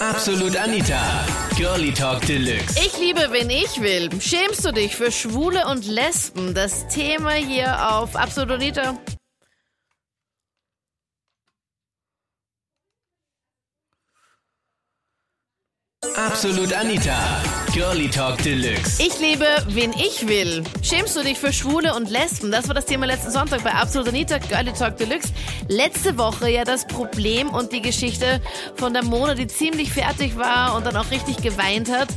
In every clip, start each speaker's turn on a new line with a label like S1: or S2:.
S1: Absolut Anita. Girlie Talk Deluxe.
S2: Ich liebe, wen ich will. Schämst du dich für Schwule und Lesben? Das Thema hier auf Absolut Anita.
S1: Absolut Anita. Girlie Talk Deluxe.
S2: Ich liebe, wen ich will. Schämst du dich für Schwule und Lesben? Das war das Thema letzten Sonntag bei Absolut Anita, Girlie Talk Deluxe. Letzte Woche ja das Problem und die Geschichte von der Mona, die ziemlich fertig war und dann auch richtig geweint hat,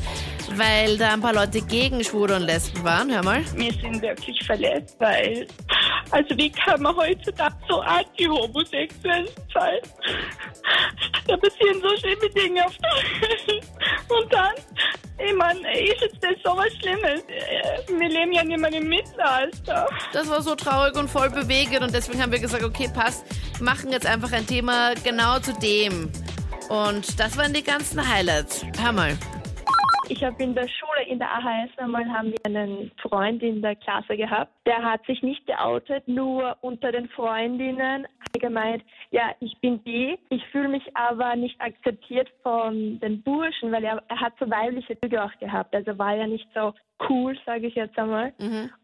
S2: weil da ein paar Leute gegen Schwule und Lesben waren. Hör mal.
S3: Wir sind wirklich verletzt, weil, also wie kann man heutzutage so anti-homosexuell sein? Da passieren so schlimme Dinge auf der Welt. Und dann, ich meine, ist jetzt das so was Schlimmes? Äh, Wir leben ja nicht mehr im Mittelalter.
S2: Das war so traurig und voll bewegend und deswegen haben wir gesagt, okay, passt, machen jetzt einfach ein Thema genau zu dem. Und das waren die ganzen Highlights. Hör mal.
S3: Ich habe in der Schule, in der AHS einmal, haben wir einen Freund in der Klasse gehabt. Der hat sich nicht geoutet, nur unter den Freundinnen hat gemeint, ja, ich bin die, ich fühle mich aber nicht akzeptiert von den Burschen, weil er, er hat so weibliche Züge auch gehabt. Also war ja nicht so cool, sage ich jetzt einmal.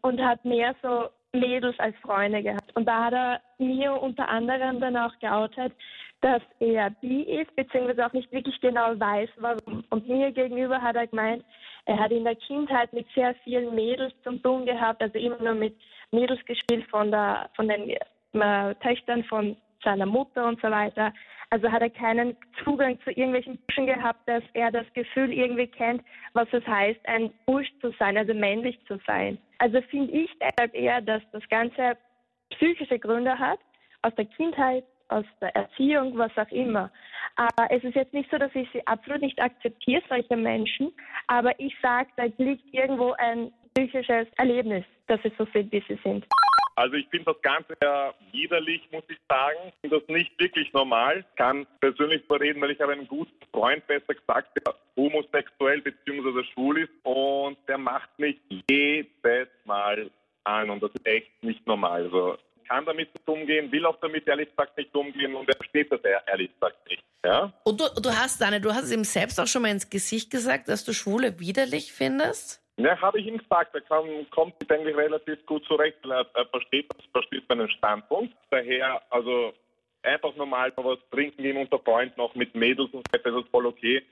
S3: Und hat mehr so Mädels als Freunde gehabt. Und da hat er mir unter anderem dann auch geoutet, dass er bi ist, beziehungsweise auch nicht wirklich genau weiß, warum. Und mir gegenüber hat er gemeint, er hat in der Kindheit mit sehr vielen Mädels zum tun gehabt, also immer nur mit Mädels gespielt von, der, von den äh, Töchtern von seiner Mutter und so weiter. Also hat er keinen Zugang zu irgendwelchen Burschen gehabt, dass er das Gefühl irgendwie kennt, was es heißt, ein Bursch zu sein, also männlich zu sein. Also finde ich deshalb eher, dass das Ganze psychische Gründe hat, aus der Kindheit, aus der Erziehung, was auch immer. Aber es ist jetzt nicht so, dass ich sie absolut nicht akzeptiere, solche Menschen, aber ich sage, da liegt irgendwo ein psychisches Erlebnis, dass sie so sind, wie sie sind.
S4: Also ich finde das Ganze ja widerlich, muss ich sagen. Ich finde das nicht wirklich normal. Ich kann persönlich überreden, weil ich habe einen guten Freund, besser gesagt, der homosexuell bzw. schwul ist und der macht mich jedes Mal an und das ist echt nicht normal. Also ich kann damit nicht umgehen, will auch damit ehrlich gesagt nicht umgehen und er versteht das ehrlich gesagt nicht. Ja?
S2: Und du, du hast, Dani, du hast es ihm selbst auch schon mal ins Gesicht gesagt, dass du Schwule widerlich findest?
S4: Ja, habe ich ihm gesagt. Er kann, kommt mit eigentlich relativ gut zurecht. Er, er versteht, versteht meinen Standpunkt. Daher, also einfach normal mal was trinken gehen unter Freunden, auch mit Mädels und so weiter, das ist voll okay.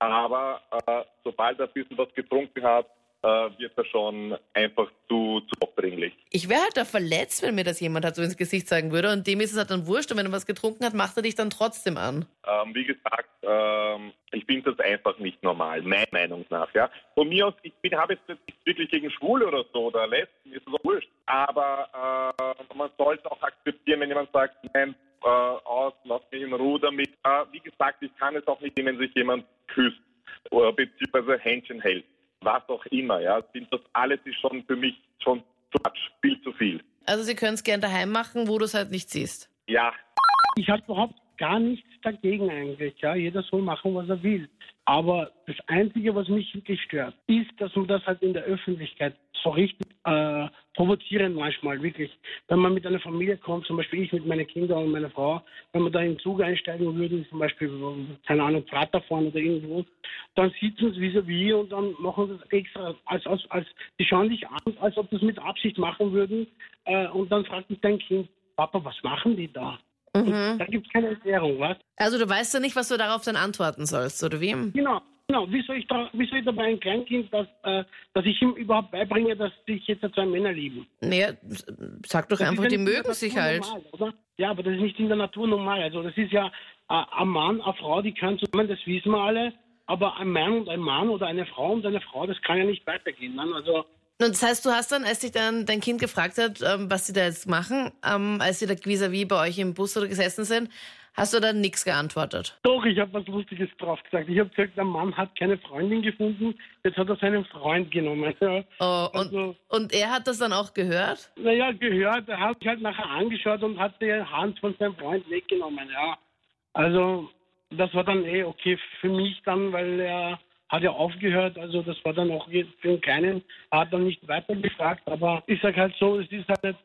S4: Aber äh, sobald er ein bisschen was getrunken hat, wird er schon einfach zu, zu aufdringlich.
S2: Ich wäre halt da verletzt, wenn mir das jemand halt so ins Gesicht sagen würde. Und dem ist es halt dann wurscht. Und wenn er was getrunken hat, macht er dich dann trotzdem an.
S4: Ähm, wie gesagt, ähm, ich finde das einfach nicht normal, meiner Meinung nach. Ja. Von mir aus, ich habe jetzt nicht wirklich gegen Schwule oder so oder Lesben, ist das auch wurscht. Aber äh, man sollte auch akzeptieren, wenn jemand sagt, nein, äh, aus, lass mich in Ruhe damit. Äh, wie gesagt, ich kann es auch nicht, wenn sich jemand küsst oder beziehungsweise Händchen hält. Was auch immer, ja. Sind das alles ist schon für mich schon zu much, viel zu viel.
S2: Also sie können es gern daheim machen, wo du es halt nicht siehst.
S4: Ja,
S5: Ich habe überhaupt gar nichts dagegen eigentlich. Ja, jeder soll machen, was er will. Aber das Einzige, was mich wirklich stört, ist, dass man das halt in der Öffentlichkeit so richtig äh, provozieren manchmal, wirklich. Wenn man mit einer Familie kommt, zum Beispiel ich mit meinen Kindern und meiner Frau, wenn wir da in den Zug einsteigen würden, zum Beispiel, keine Ahnung, Vater fahren oder irgendwo, dann sitzen sie vis-à-vis und dann machen sie das extra, als, als, als, die schauen dich an, als ob sie es mit Absicht machen würden. Äh, und dann fragt mich dein Kind, Papa, was machen die da? Da gibt es keine Erklärung, was?
S2: Also du weißt ja nicht, was du darauf dann antworten sollst, oder wie?
S5: Genau, genau. Wie soll ich, da, wie soll ich dabei ein Kleinkind, dass, äh, dass ich ihm überhaupt beibringe, dass sich jetzt zwei Männer lieben?
S2: Naja, sag doch
S5: Das
S2: einfach, die mögen sich halt.
S5: Normal? Ja, aber das ist nicht in der Natur normal. Also das ist ja äh, ein Mann, eine Frau, die können zusammen, das wissen wir alle. Aber ein Mann und ein Mann oder eine Frau und eine Frau, das kann ja nicht weitergehen. Ne? Also
S2: Und das heißt, du hast dann, als dich dann dein Kind gefragt hat, ähm, was sie da jetzt machen, ähm, als sie da vis-à-vis bei euch im Bus oder gesessen sind, hast du dann nichts geantwortet.
S5: doch, ich habe was Lustiges drauf gesagt. Ich habe gesagt, der Mann hat keine Freundin gefunden, jetzt hat er seinen Freund genommen. Ja.
S2: Oh, und,
S5: Also-
S2: und er hat das dann auch gehört?
S5: Naja, gehört, er hat sich halt nachher angeschaut und hat die Hand von seinem Freund weggenommen, ja. Also, das war dann eh okay für mich dann, weil er hat ja aufgehört, also das war dann auch für den Kleinen, hat dann nicht weiter gefragt, aber ich sag halt so, es ist halt,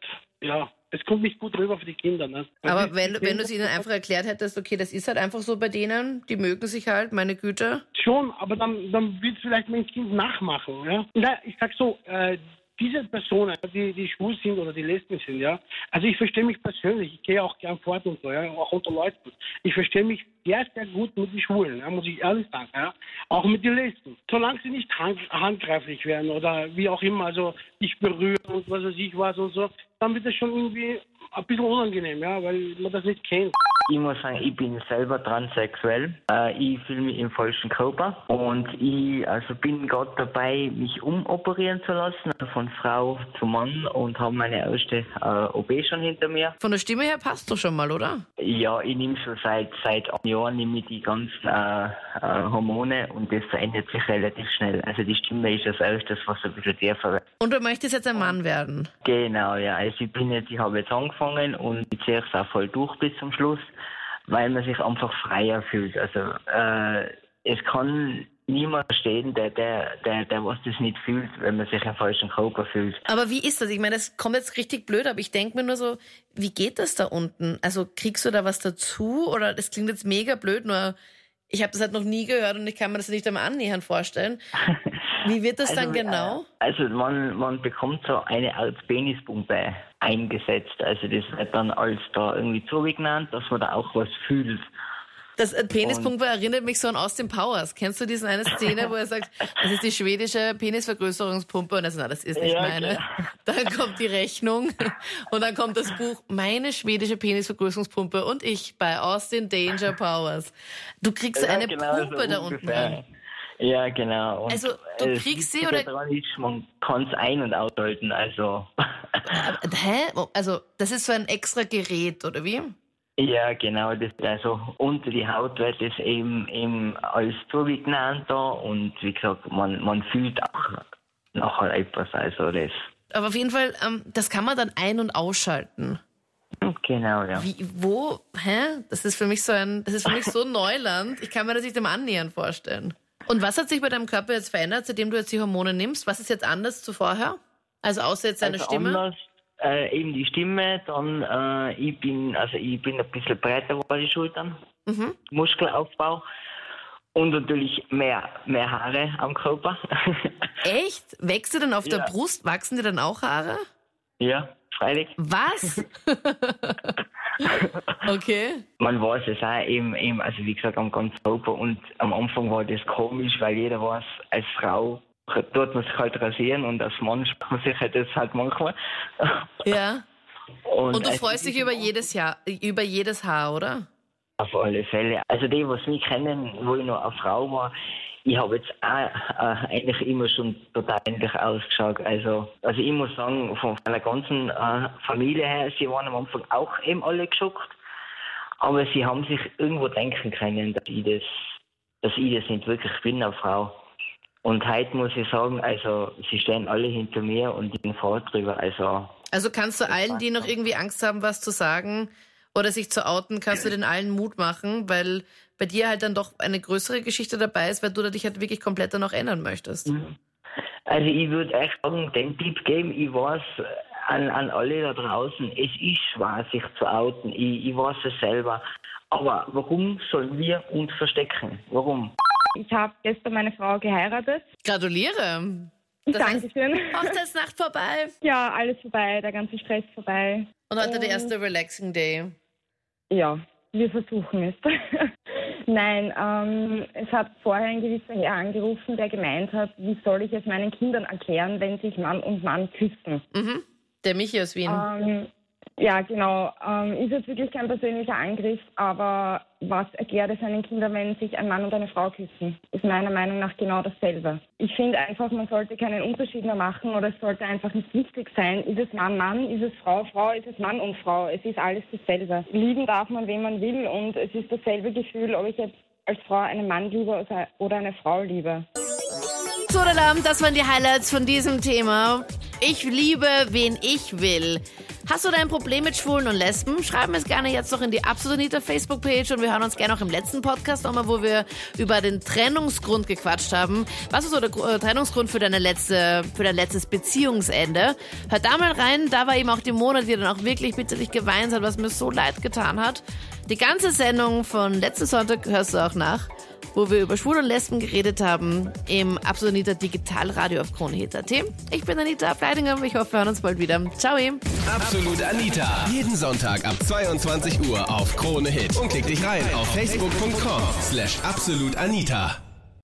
S5: ja, es kommt nicht gut rüber für die Kinder. Ne?
S2: Aber wenn, wenn du es ihnen einfach erklärt hättest, okay, das ist halt einfach so bei denen, die mögen sich halt, meine Güte.
S5: Schon, aber dann, dann wird vielleicht mein Kind nachmachen. Ja? Na, ich sag so, äh, diese Personen, die, die schwul sind oder die lesbisch sind, ja, also ich verstehe mich persönlich, ich gehe auch gern fort und so, ja, auch unter Leuten. Ich verstehe mich sehr, sehr gut mit den Schwulen, ja, muss ich ehrlich sagen, ja, auch mit den Lesben. Solange sie nicht hand, handgreiflich werden oder wie auch immer, also dich berühren und was weiß ich was und so, dann wird das schon irgendwie ein bisschen unangenehm, ja, weil man das nicht kennt.
S6: Ich muss sagen, ich bin selber transsexuell. Äh, ich fühle mich im falschen Körper und ich also bin gerade dabei, mich umoperieren zu lassen, also von Frau zu Mann und habe meine erste äh, OP schon hinter mir.
S2: Von der Stimme her passt du schon mal, oder?
S6: Ja, ich nehme schon seit seit einem Jahr nehme ich die ganzen äh, äh, Hormone und das verändert sich relativ schnell. Also die Stimme ist das erstes, was ein bisschen tiefer wird.
S2: Und du möchtest jetzt ein Mann werden.
S6: Genau, ja. Also ich bin jetzt, ich habe jetzt angefangen und ich ziehe es auch voll durch bis zum Schluss, weil man sich einfach freier fühlt. Also äh, es kann niemand verstehen, der, der, der, der was das nicht fühlt, wenn man sich im falschen Körper fühlt.
S2: Aber wie ist das? Ich meine, das kommt jetzt richtig blöd, aber ich denke mir nur so, wie geht das da unten? Also kriegst du da was dazu? Oder das klingt jetzt mega blöd, nur ich habe das halt noch nie gehört und ich kann mir das nicht einmal annähernd vorstellen. Wie wird das dann
S6: Also,
S2: genau?
S6: Äh, also man, man bekommt so eine Art Penispumpe eingesetzt. Also das wird dann als da irgendwie zugenannt, dass man da auch was fühlt.
S2: Das äh, Penispumpe erinnert mich so an Austin Powers. Kennst du diese eine Szene, wo er sagt, das ist die schwedische Penisvergrößerungspumpe und er sagt, na, das ist nicht
S6: Ja,
S2: meine.
S6: klar.
S2: Dann kommt die Rechnung und dann kommt das Buch Meine schwedische Penisvergrößerungspumpe und ich bei Austin Danger Powers. Du kriegst
S6: Ja,
S2: eine
S6: genau, so
S2: Pumpe da unten rein.
S6: Ja, genau. Und
S2: Also, du kriegst sie oder-
S6: man kann es ein- und aushalten. Also,
S2: Aber, hä? Also, das ist so ein extra Gerät, oder wie?
S6: ja, genau. Das, also unter die Haut wird es eben, eben als zugenannt da und wie gesagt, man, man fühlt auch nachher etwas. Also das.
S2: Aber auf jeden Fall, ähm, das kann man dann ein- und ausschalten.
S6: Genau, ja.
S2: Wie, wo, hä? Das ist für mich so ein, das ist für mich so Neuland. Ich kann mir das nicht im Annähern vorstellen. Und was hat sich bei deinem Körper jetzt verändert, seitdem du jetzt die Hormone nimmst? Was ist jetzt anders zu vorher? Also außer jetzt deine
S6: also
S2: Stimme?
S6: Anders, äh, eben die Stimme, dann äh, ich bin, also ich bin ein bisschen breiter geworden, die Schultern,
S2: Mhm.
S6: Muskelaufbau und natürlich mehr, mehr Haare am Körper.
S2: Echt? Wächst du dann auf der
S6: Ja.
S2: Brust? Wachsen dir dann auch Haare?
S6: ja, freilich.
S2: Was? okay.
S6: Man weiß es auch eben, eben, also wie gesagt, am ganzen Körper und am Anfang war das komisch, weil jeder weiß, als Frau tut man sich halt rasieren und als Mann spart man sich halt das halt manchmal.
S2: Ja. Und du
S6: als
S2: freust
S6: ich
S2: dich über jedes Jahr, über jedes Haar, oder?
S6: Auf alle Fälle. Also die, was mich kennen, wo ich noch eine Frau war, ich habe jetzt auch äh, eigentlich immer schon total ähnlich ausgeschaut. Also, also ich muss sagen, von meiner ganzen äh, Familie her, sie waren am Anfang auch eben alle geschockt. Aber sie haben sich irgendwo denken können, dass ich das, dass ich das nicht wirklich bin, eine Frau. Und heute muss ich sagen, also sie stehen alle hinter mir und ich bin froh drüber. Also
S2: Also kannst du allen, die noch irgendwie Angst haben, was zu sagen oder sich zu outen, kannst du den allen Mut machen, weil bei dir halt dann doch eine größere Geschichte dabei ist, weil du dich halt wirklich komplett dann auch ändern möchtest.
S6: Also ich würde echt sagen, den Tipp geben, ich weiß an, an alle da draußen, es ist schwer, sich zu outen. Ich, ich weiß es selber. Aber warum sollen wir uns verstecken? Warum?
S3: Ich habe gestern meine Frau geheiratet.
S2: Gratuliere. Das heißt,
S3: Dankeschön.
S2: Hochzeitsnacht vorbei
S3: Ja, alles vorbei, der ganze Stress vorbei.
S2: und heute der
S3: Und-
S2: erste Relaxing Day.
S3: Ja, wir versuchen es. Nein, ähm, es hat vorher ein gewisser Herr angerufen, der gemeint hat, wie soll ich es meinen Kindern erklären, wenn sich Mann und Mann küssen.
S2: Mhm. Der Michi aus Wien.
S3: Ähm, ja, genau. Ähm, ist jetzt wirklich kein persönlicher Angriff, aber was erklärt es seinen Kindern, wenn sich ein Mann und eine Frau küssen? Ist meiner Meinung nach genau dasselbe. Ich finde einfach, man sollte keinen Unterschied mehr machen oder es sollte einfach nicht wichtig sein, ist es Mann, Mann, ist es Frau, Frau, ist es Mann und Frau. Es ist alles dasselbe. Lieben darf man, wen man will und es ist dasselbe Gefühl, ob ich jetzt als Frau einen Mann liebe oder eine Frau liebe.
S2: So, Alarm, das waren die Highlights von diesem Thema. Ich liebe, wen ich will. Hast du dein Problem mit Schwulen und Lesben? Schreib mir es gerne jetzt noch in die Absolut Anita Facebook-Page und wir hören uns gerne auch im letzten Podcast nochmal, wo wir über den Trennungsgrund gequatscht haben. Was ist so der äh, Trennungsgrund für deine letzte, für dein letztes Beziehungsende? Hör da mal rein, da war eben auch die Mona, die dann auch wirklich bitterlich geweint hat, was mir so leid getan hat. Die ganze Sendung von letzten Sonntag hörst du auch nach wo wir über Schwul und Lesben geredet haben im Absolut Anita Digitalradio auf KroneHit.at. Ich bin Anita Fleidinger und ich hoffe, wir hören uns bald wieder. Ciao.
S1: Absolut Anita. Jeden Sonntag ab 22 Uhr auf Krone Hit. Und klick dich rein auf facebook.com slash absolutanita.